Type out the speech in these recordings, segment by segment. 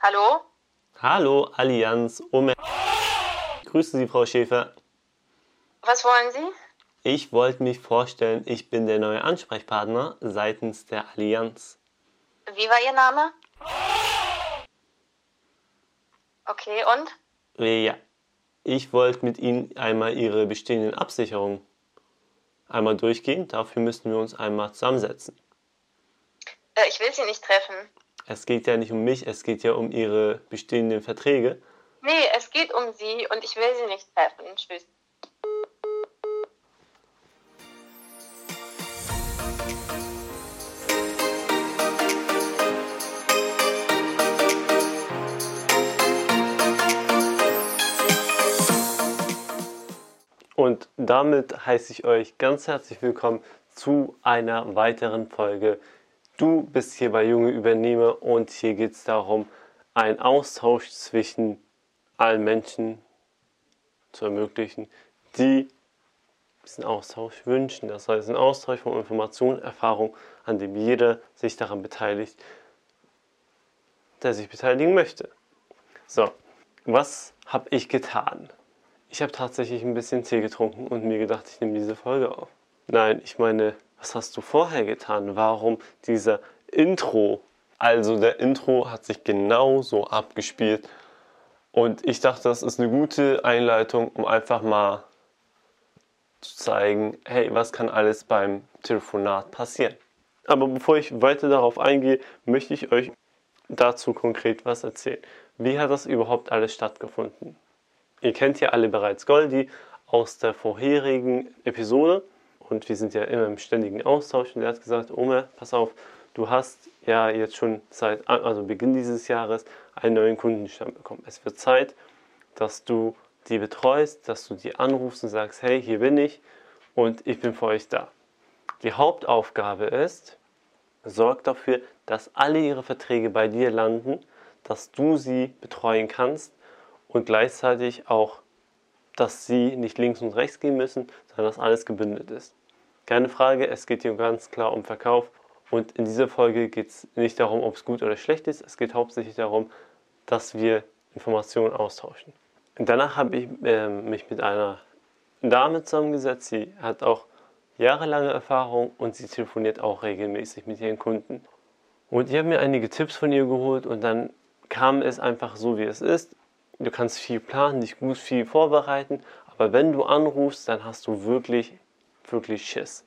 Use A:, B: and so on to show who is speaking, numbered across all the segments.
A: Hallo?
B: Hallo, Allianz Omer. Grüße Sie, Frau Schäfer.
A: Was wollen Sie?
B: Ich wollte mich vorstellen, ich bin der neue Ansprechpartner seitens der Allianz.
A: Wie war Ihr Name? Okay, und?
B: Ja, ich wollte mit Ihnen einmal Ihre bestehenden Absicherungen einmal durchgehen. Dafür müssten wir uns einmal zusammensetzen.
A: Äh, ich will Sie nicht treffen.
B: Es geht ja nicht um mich, es geht ja um Ihre bestehenden Verträge.
A: Nee, es geht um Sie und ich will Sie nicht treffen. Tschüss.
B: Und damit heiße ich euch ganz herzlich willkommen zu einer weiteren Folge. Du bist hier bei Junge Übernehmer und hier geht es darum, einen Austausch zwischen allen Menschen zu ermöglichen, die diesen Austausch wünschen. Das heißt, ein Austausch von Informationen, Erfahrung, an dem jeder sich daran beteiligt, der sich beteiligen möchte. So, was habe ich getan? Ich habe tatsächlich ein bisschen Tee getrunken und mir gedacht, ich nehme diese Folge auf. Nein, ich meine, was hast du vorher getan? Warum dieser Intro? Also der Intro hat sich genauso abgespielt und ich dachte, das ist eine gute Einleitung, um einfach mal zu zeigen, hey, was kann alles beim Telefonat passieren. Aber bevor ich weiter darauf eingehe, möchte ich euch dazu konkret was erzählen. Wie hat das überhaupt alles stattgefunden? Ihr kennt ja alle bereits Goldi aus der vorherigen Episode und wir sind ja immer im ständigen Austausch und er hat gesagt, Omer, pass auf, du hast ja jetzt schon seit also Beginn dieses Jahres einen neuen Kundenstamm bekommen. Es wird Zeit, dass du die betreust, dass du die anrufst und sagst, hey, hier bin ich und ich bin für euch da. Die Hauptaufgabe ist, sorg dafür, dass alle ihre Verträge bei dir landen, dass du sie betreuen kannst und gleichzeitig auch, dass sie nicht links und rechts gehen müssen, sondern dass alles gebündelt ist. Keine Frage, es geht hier ganz klar um Verkauf und in dieser Folge geht es nicht darum, ob es gut oder schlecht ist, es geht hauptsächlich darum, dass wir Informationen austauschen. Und danach habe ich äh, mich mit einer Dame zusammengesetzt, sie hat auch jahrelange Erfahrung und sie telefoniert auch regelmäßig mit ihren Kunden. Und ich habe mir einige Tipps von ihr geholt und dann kam es einfach so, wie es ist. Du kannst viel planen, dich gut viel vorbereiten, aber wenn du anrufst, dann hast du wirklich, wirklich Schiss.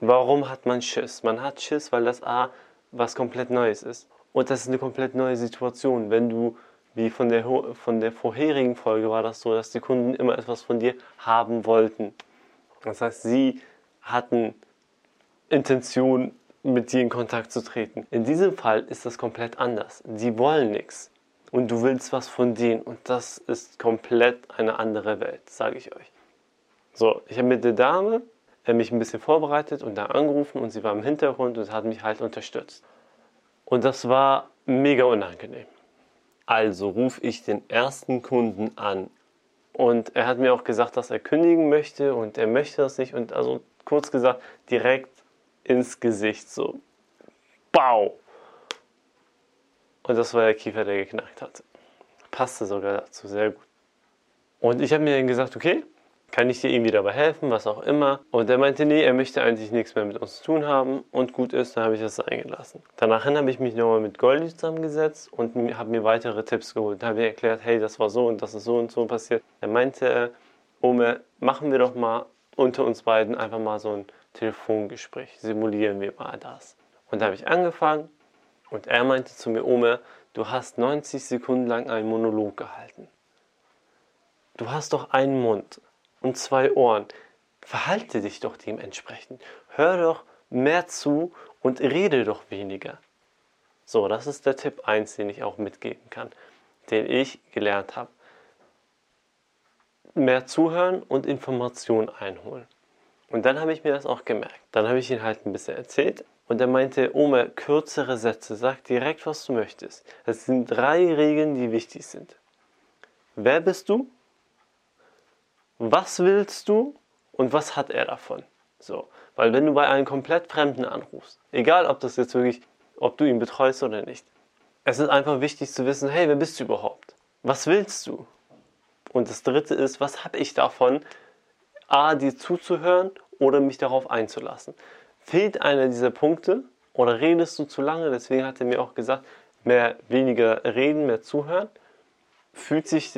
B: Warum hat man Schiss? Man hat Schiss, weil das A was komplett Neues ist. Und das ist eine komplett neue Situation. Wenn du, wie von der, von der vorherigen Folge war das so, dass die Kunden immer etwas von dir haben wollten. Das heißt, sie hatten Intention, mit dir in Kontakt zu treten. In diesem Fall ist das komplett anders. Sie wollen nichts und du willst was von denen und das ist komplett eine andere Welt, sage ich euch. So, ich habe mit der Dame äh, mich ein bisschen vorbereitet und da angerufen und sie war im Hintergrund und hat mich halt unterstützt. Und das war mega unangenehm. Also rufe ich den ersten Kunden an und er hat mir auch gesagt, dass er kündigen möchte und er möchte das nicht und also kurz gesagt direkt ins Gesicht so. Bau! Und das war der Kiefer, der geknackt hat. Passte sogar dazu sehr gut. Und ich habe mir dann gesagt, okay, kann ich dir irgendwie dabei helfen, was auch immer. Und er meinte, nee, er möchte eigentlich nichts mehr mit uns zu tun haben und gut ist, dann habe ich das eingelassen. Danach habe ich mich nochmal mit Goldi zusammengesetzt und habe mir weitere Tipps geholt. Da habe ich erklärt, hey, das war so und das ist so und so passiert. Er meinte, Ome, machen wir doch mal unter uns beiden einfach mal so ein Telefongespräch. Simulieren wir mal das. Und da habe ich angefangen und er meinte zu mir, Ome, du hast 90 Sekunden lang einen Monolog gehalten. Du hast doch einen Mund und zwei Ohren. Verhalte dich doch dementsprechend. Hör doch mehr zu und rede doch weniger. So, das ist der Tipp 1, den ich auch mitgeben kann, den ich gelernt habe. Mehr zuhören und Informationen einholen. Und dann habe ich mir das auch gemerkt. Dann habe ich ihn halt ein bisschen erzählt und er meinte, Oma, kürzere Sätze, sag direkt, was du möchtest. Es sind drei Regeln, die wichtig sind. Wer bist du? Was willst du und was hat er davon? So, weil wenn du bei einem komplett Fremden anrufst, egal ob das jetzt wirklich, ob du ihn betreust oder nicht, Es ist einfach wichtig zu wissen, hey, wer bist du überhaupt? Was willst du? Und das dritte ist, was habe ich davon, A, dir zuzuhören oder mich darauf einzulassen? Fehlt einer dieser Punkte oder redest du zu lange? Deswegen hat er mir auch gesagt, mehr, weniger reden, mehr zuhören. Fühlt sich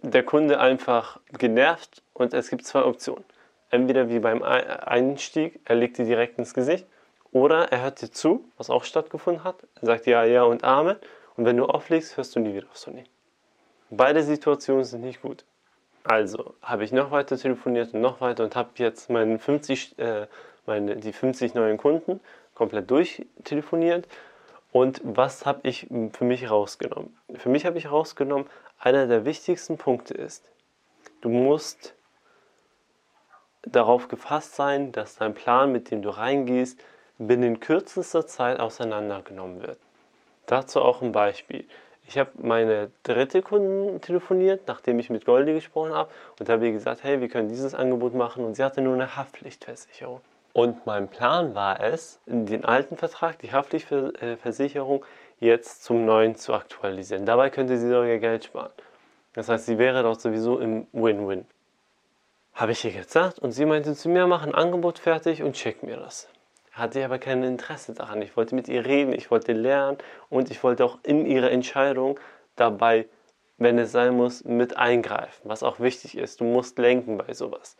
B: der Kunde einfach genervt und es gibt zwei Optionen. Entweder wie beim Einstieg, er legt dir direkt ins Gesicht oder er hört dir zu, was auch stattgefunden hat. Er sagt ja, ja und Amen. Und wenn du auflegst, hörst du nie wieder auf Sony. Beide Situationen sind nicht gut. Also habe ich noch weiter telefoniert und noch weiter und habe jetzt meine 50, äh, meine, die 50 neuen Kunden komplett durchtelefoniert. Und was habe ich für mich rausgenommen? Für mich habe ich rausgenommen, einer der wichtigsten Punkte ist, du musst darauf gefasst sein, dass dein Plan, mit dem du reingehst, binnen kürzester Zeit auseinandergenommen wird. Dazu auch ein Beispiel. Ich habe meine dritte Kunden telefoniert, nachdem ich mit Goldi gesprochen habe und habe ihr gesagt, hey, wir können dieses Angebot machen und sie hatte nur eine Haftpflichtversicherung. Und mein Plan war es, den alten Vertrag, die Haftpflichtversicherung, jetzt zum neuen zu aktualisieren. Dabei könnte sie sogar Geld sparen. Das heißt, sie wäre doch sowieso im Win-Win. Habe ich ihr gesagt und sie meinte zu mir, mach ein Angebot fertig und check mir das hatte ich aber kein Interesse daran. Ich wollte mit ihr reden, ich wollte lernen und ich wollte auch in ihre Entscheidung dabei, wenn es sein muss, mit eingreifen, was auch wichtig ist. Du musst lenken bei sowas.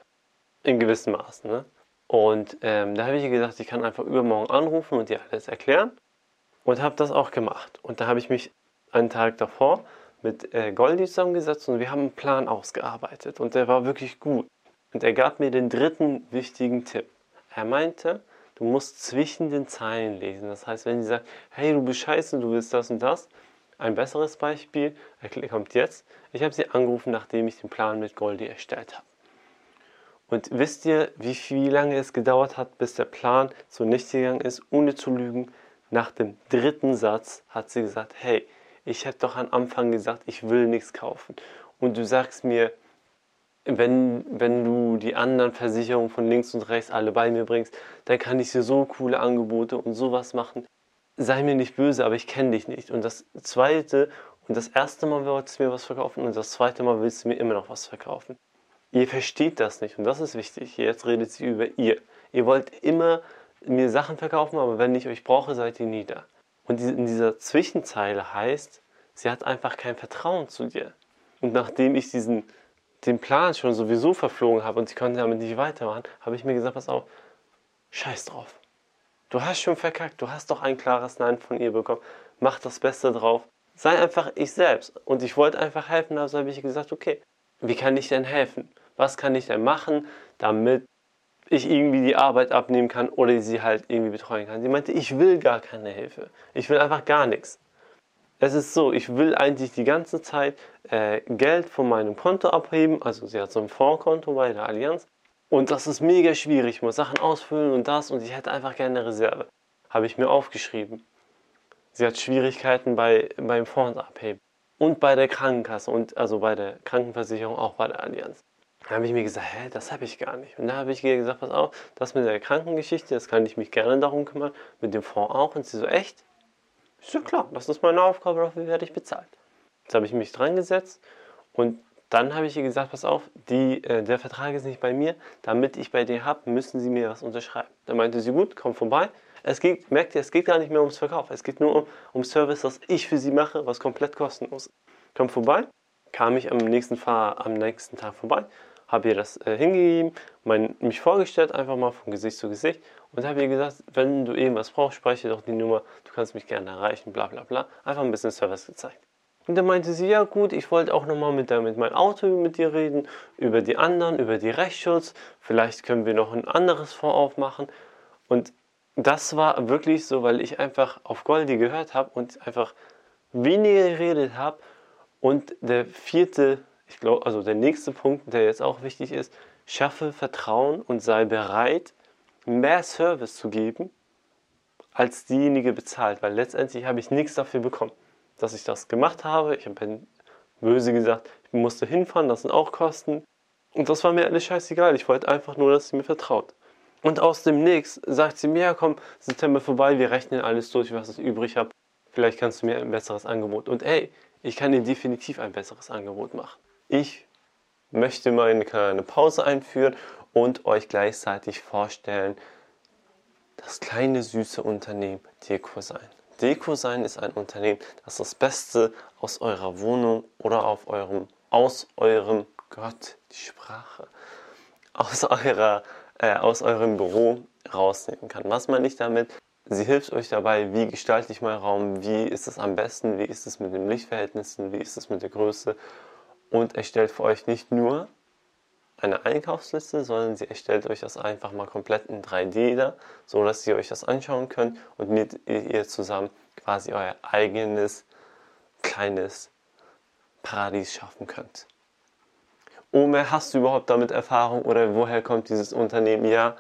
B: In gewissem Maßen. Ne? Und ähm, da habe ich gesagt, ich kann einfach übermorgen anrufen und dir alles erklären. Und habe das auch gemacht. Und da habe ich mich einen Tag davor mit äh, Goldi zusammengesetzt und wir haben einen Plan ausgearbeitet. Und der war wirklich gut. Und er gab mir den dritten wichtigen Tipp. Er meinte, Du musst zwischen den Zeilen lesen. Das heißt, wenn sie sagt, hey, du bist scheiße, du willst das und das. Ein besseres Beispiel kommt jetzt. Ich habe sie angerufen, nachdem ich den Plan mit Goldie erstellt habe. Und wisst ihr, wie viel lange es gedauert hat, bis der Plan so nicht gegangen ist, ohne zu lügen? Nach dem dritten Satz hat sie gesagt, hey, ich hätte doch am Anfang gesagt, ich will nichts kaufen. Und du sagst mir, wenn, wenn du die anderen Versicherungen von links und rechts alle bei mir bringst, dann kann ich dir so coole Angebote und sowas machen. Sei mir nicht böse, aber ich kenne dich nicht. Und das zweite und das erste Mal wolltest du mir was verkaufen und das zweite Mal willst du mir immer noch was verkaufen. Ihr versteht das nicht und das ist wichtig. Jetzt redet sie über ihr. Ihr wollt immer mir Sachen verkaufen, aber wenn ich euch brauche, seid ihr nie da. Und in dieser Zwischenzeile heißt, sie hat einfach kein Vertrauen zu dir. Und nachdem ich diesen den Plan schon sowieso verflogen habe und sie konnte damit nicht weitermachen, habe ich mir gesagt, pass auf, scheiß drauf. Du hast schon verkackt, du hast doch ein klares Nein von ihr bekommen. Mach das Beste drauf. Sei einfach ich selbst. Und ich wollte einfach helfen, also habe ich gesagt, okay, wie kann ich denn helfen? Was kann ich denn machen, damit ich irgendwie die Arbeit abnehmen kann oder sie halt irgendwie betreuen kann? Sie meinte, ich will gar keine Hilfe. Ich will einfach gar nichts. Es ist so, ich will eigentlich die ganze Zeit äh, Geld von meinem Konto abheben. Also sie hat so ein Fondskonto bei der Allianz. Und das ist mega schwierig. Ich muss Sachen ausfüllen und das und ich hätte einfach gerne eine Reserve. Habe ich mir aufgeschrieben. Sie hat Schwierigkeiten bei, beim Fonds abheben. Und bei der Krankenkasse und also bei der Krankenversicherung auch bei der Allianz. Da habe ich mir gesagt, hä, das habe ich gar nicht. Und da habe ich ihr gesagt, pass auf, das mit der Krankengeschichte, das kann ich mich gerne darum kümmern, mit dem Fonds auch. Und sie so, echt? Ist ja klar, das ist meine Aufgabe, dafür werde ich bezahlt. Jetzt habe ich mich dran gesetzt und dann habe ich ihr gesagt, pass auf, die, äh, der Vertrag ist nicht bei mir, damit ich bei dir habe, müssen Sie mir was unterschreiben. Dann meinte sie, gut, komm vorbei. Es geht, merkt ihr, es geht gar nicht mehr ums Verkauf, es geht nur um, um Service, das ich für Sie mache, was komplett kostenlos ist. Komm vorbei, kam ich am nächsten, Fahr am nächsten Tag vorbei, habe ihr das äh, hingegeben, mein, mich vorgestellt, einfach mal von Gesicht zu Gesicht und habe ihr gesagt, wenn du irgendwas brauchst, spreche doch die Nummer, du kannst mich gerne erreichen, bla bla bla. Einfach ein bisschen Service gezeigt. Und dann meinte sie, ja gut, ich wollte auch nochmal mit, mit meinem Auto mit dir reden, über die anderen, über die Rechtsschutz, vielleicht können wir noch ein anderes Fonds aufmachen. Und das war wirklich so, weil ich einfach auf Goldi gehört habe und einfach weniger geredet habe. Und der vierte, ich glaube, also der nächste Punkt, der jetzt auch wichtig ist, schaffe Vertrauen und sei bereit, mehr Service zu geben, als diejenige bezahlt, weil letztendlich habe ich nichts dafür bekommen, dass ich das gemacht habe. Ich habe böse gesagt, ich musste hinfahren, das sind auch Kosten. Und das war mir alles scheißegal. Ich wollte einfach nur, dass sie mir vertraut. Und aus dem Nix sagt sie mir, ja komm, September vorbei, wir rechnen alles durch, was ich übrig habe. vielleicht kannst du mir ein besseres Angebot. Und ey, ich kann dir definitiv ein besseres Angebot machen. Ich möchte mal eine kleine Pause einführen und euch gleichzeitig vorstellen, das kleine süße Unternehmen DecoSign. DecoSign ist ein Unternehmen, das das Beste aus eurer Wohnung oder auf eurem, aus eurem, Gott, die Sprache, aus, eurer, äh, aus eurem Büro rausnehmen kann. Was meine ich damit? Sie hilft euch dabei, wie gestalte ich meinen Raum, wie ist es am besten, wie ist es mit den Lichtverhältnissen, wie ist es mit der Größe und erstellt für euch nicht nur eine Einkaufsliste, sondern sie erstellt euch das einfach mal komplett in 3D da, so dass ihr euch das anschauen könnt und mit ihr zusammen quasi euer eigenes kleines Paradies schaffen könnt. Omer, hast du überhaupt damit Erfahrung oder woher kommt dieses Unternehmen? Ja,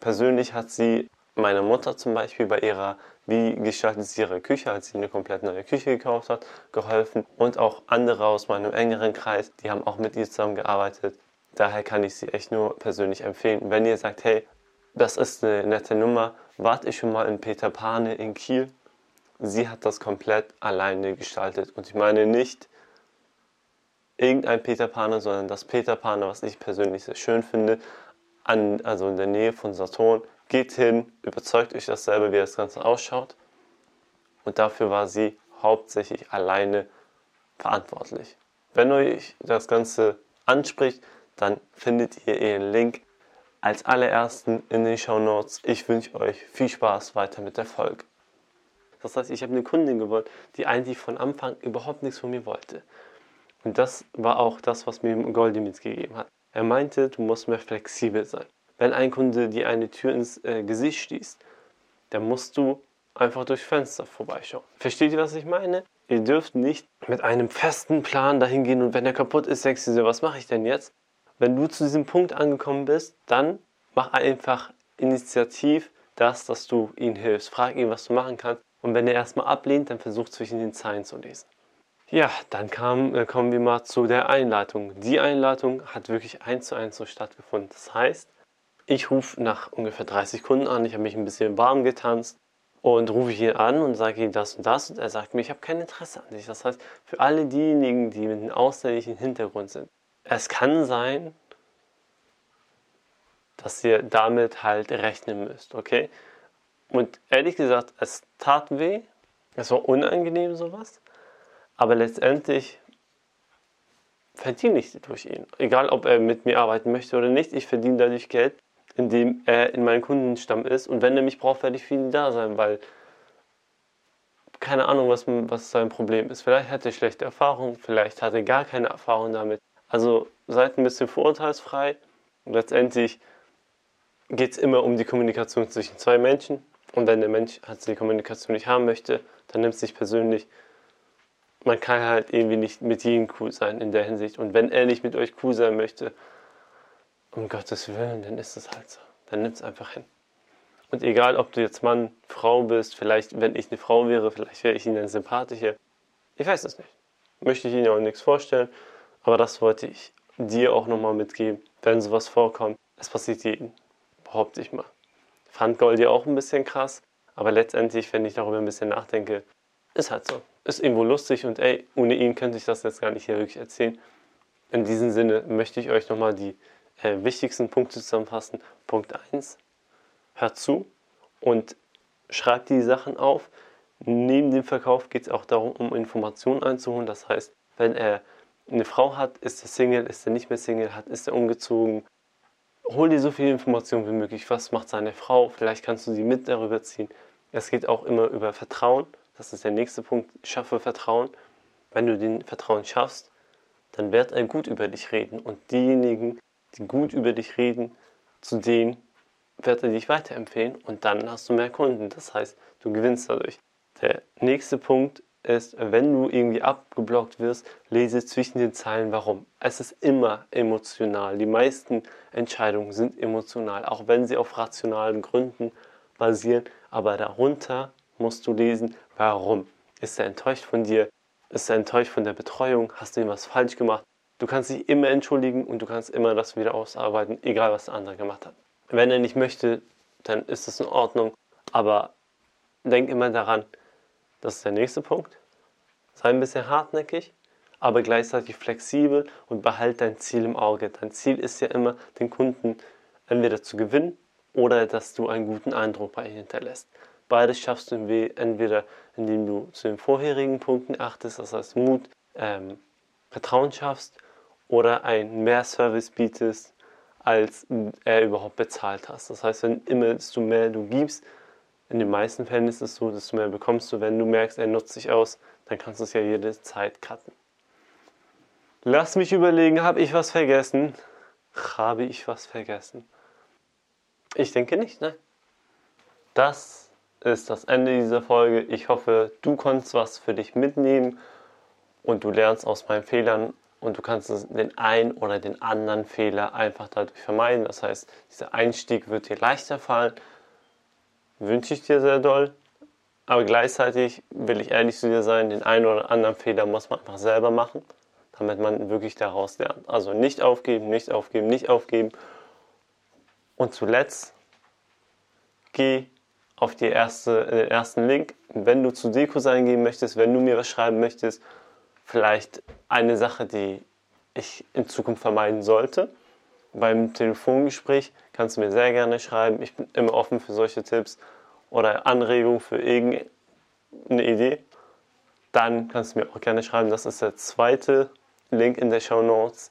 B: persönlich hat sie meine Mutter zum Beispiel bei ihrer, wie gestaltet sie ihre Küche, als sie eine komplett neue Küche gekauft hat, geholfen. Und auch andere aus meinem engeren Kreis, die haben auch mit ihr zusammengearbeitet. Daher kann ich sie echt nur persönlich empfehlen. Wenn ihr sagt, hey, das ist eine nette Nummer, wart ich schon mal in Peter Pane in Kiel. Sie hat das komplett alleine gestaltet. Und ich meine nicht irgendein Peter Pane, sondern das Peter Pane, was ich persönlich sehr schön finde, an, also in der Nähe von Saturn. Geht hin, überzeugt euch dasselbe, wie das Ganze ausschaut. Und dafür war sie hauptsächlich alleine verantwortlich. Wenn euch das Ganze anspricht, dann findet ihr ihren Link als allerersten in den Show Notes. Ich wünsche euch viel Spaß weiter mit der Folge. Das heißt, ich habe eine Kundin gewollt, die eigentlich von Anfang überhaupt nichts von mir wollte. Und das war auch das, was mir Goldi mitgegeben hat. Er meinte, du musst mehr flexibel sein. Wenn ein Kunde dir eine Tür ins äh, Gesicht schließt, dann musst du einfach durch Fenster vorbeischauen. Versteht ihr, was ich meine? Ihr dürft nicht mit einem festen Plan dahin gehen und wenn der kaputt ist, denkst du dir, was mache ich denn jetzt? Wenn du zu diesem Punkt angekommen bist, dann mach einfach initiativ das, dass du ihm hilfst. Frag ihn, was du machen kannst. Und wenn er erstmal ablehnt, dann versuch zwischen den Zeilen zu lesen. Ja, dann kam, äh, kommen wir mal zu der Einleitung. Die Einleitung hat wirklich eins zu eins so stattgefunden. Das heißt, ich rufe nach ungefähr 30 Kunden an, ich habe mich ein bisschen warm getanzt und rufe ihn an und sage ihm das und das und er sagt mir, ich habe kein Interesse an dich. Das heißt, für alle diejenigen, die mit einem ausländischen Hintergrund sind, es kann sein, dass ihr damit halt rechnen müsst, okay? Und ehrlich gesagt, es tat weh, es war unangenehm sowas, aber letztendlich verdiene ich durch ihn. Egal, ob er mit mir arbeiten möchte oder nicht, ich verdiene dadurch Geld, indem er in meinem Kundenstamm ist und wenn er mich braucht, werde ich für ihn da sein, weil keine Ahnung, was, was sein Problem ist. Vielleicht hat er schlechte Erfahrungen, vielleicht hat er gar keine Erfahrung damit. Also seid ein bisschen vorurteilsfrei. Und letztendlich geht es immer um die Kommunikation zwischen zwei Menschen. Und wenn der Mensch halt die Kommunikation nicht haben möchte, dann nimmt es sich persönlich. Man kann halt irgendwie nicht mit jedem cool sein in der Hinsicht. Und wenn er nicht mit euch cool sein möchte, um Gottes Willen, dann ist es halt so. Dann nimmt es einfach hin. Und egal, ob du jetzt Mann, Frau bist, vielleicht, wenn ich eine Frau wäre, vielleicht wäre ich ihnen sympathischer. Ich weiß es nicht. Möchte ich ihnen auch nichts vorstellen. Aber das wollte ich dir auch nochmal mitgeben, wenn sowas vorkommt. Es passiert jedem, behaupte ich mal. Fand Goldie auch ein bisschen krass, aber letztendlich, wenn ich darüber ein bisschen nachdenke, ist halt so. Ist irgendwo lustig und ey, ohne ihn könnte ich das jetzt gar nicht hier wirklich erzählen. In diesem Sinne möchte ich euch nochmal die äh, wichtigsten Punkte zusammenfassen. Punkt 1, hört zu und schreibt die Sachen auf. Neben dem Verkauf geht es auch darum, um Informationen einzuholen. Das heißt, wenn er eine Frau hat, ist er Single, ist er nicht mehr Single, hat, ist er umgezogen. Hol dir so viele Informationen wie möglich. Was macht seine Frau? Vielleicht kannst du sie mit darüber ziehen. Es geht auch immer über Vertrauen. Das ist der nächste Punkt. Schaffe Vertrauen. Wenn du den Vertrauen schaffst, dann wird er gut über dich reden. Und diejenigen, die gut über dich reden, zu denen wird er dich weiterempfehlen und dann hast du mehr Kunden. Das heißt, du gewinnst dadurch. Der nächste Punkt ist, wenn du irgendwie abgeblockt wirst, lese zwischen den Zeilen warum. Es ist immer emotional. Die meisten Entscheidungen sind emotional, auch wenn sie auf rationalen Gründen basieren. Aber darunter musst du lesen, warum. Ist er enttäuscht von dir? Ist er enttäuscht von der Betreuung? Hast du ihm was falsch gemacht? Du kannst dich immer entschuldigen und du kannst immer das wieder ausarbeiten, egal was der andere gemacht hat. Wenn er nicht möchte, dann ist es in Ordnung. Aber denk immer daran, Das ist der nächste Punkt. Sei ein bisschen hartnäckig, aber gleichzeitig flexibel und behalte dein Ziel im Auge. Dein Ziel ist ja immer, den Kunden entweder zu gewinnen oder dass du einen guten Eindruck bei ihm hinterlässt. Beides schaffst du entweder, indem du zu den vorherigen Punkten achtest, das heißt Mut, ähm, Vertrauen schaffst oder einen Mehrservice bietest, als er überhaupt bezahlt hast. Das heißt, wenn immer desto mehr du gibst, in den meisten Fällen ist es so, desto mehr bekommst du. Wenn du merkst, er nutzt sich aus, dann kannst du es ja jede Zeit cutten. Lass mich überlegen, habe ich was vergessen? Habe ich was vergessen? Ich denke nicht, ne? Das ist das Ende dieser Folge. Ich hoffe, du konntest was für dich mitnehmen und du lernst aus meinen Fehlern und du kannst den einen oder den anderen Fehler einfach dadurch vermeiden. Das heißt, dieser Einstieg wird dir leichter fallen. Wünsche ich dir sehr doll. Aber gleichzeitig will ich ehrlich zu dir sein, den einen oder anderen Fehler muss man einfach selber machen, damit man wirklich daraus lernt. Also nicht aufgeben, nicht aufgeben, nicht aufgeben. Und zuletzt, geh auf die erste, den ersten Link. Wenn du zu Deko sein gehen möchtest, wenn du mir was schreiben möchtest, vielleicht eine Sache, die ich in Zukunft vermeiden sollte. Beim Telefongespräch kannst du mir sehr gerne schreiben. Ich bin immer offen für solche Tipps oder Anregungen für irgendeine Idee. Dann kannst du mir auch gerne schreiben. Das ist der zweite Link in der Show Notes.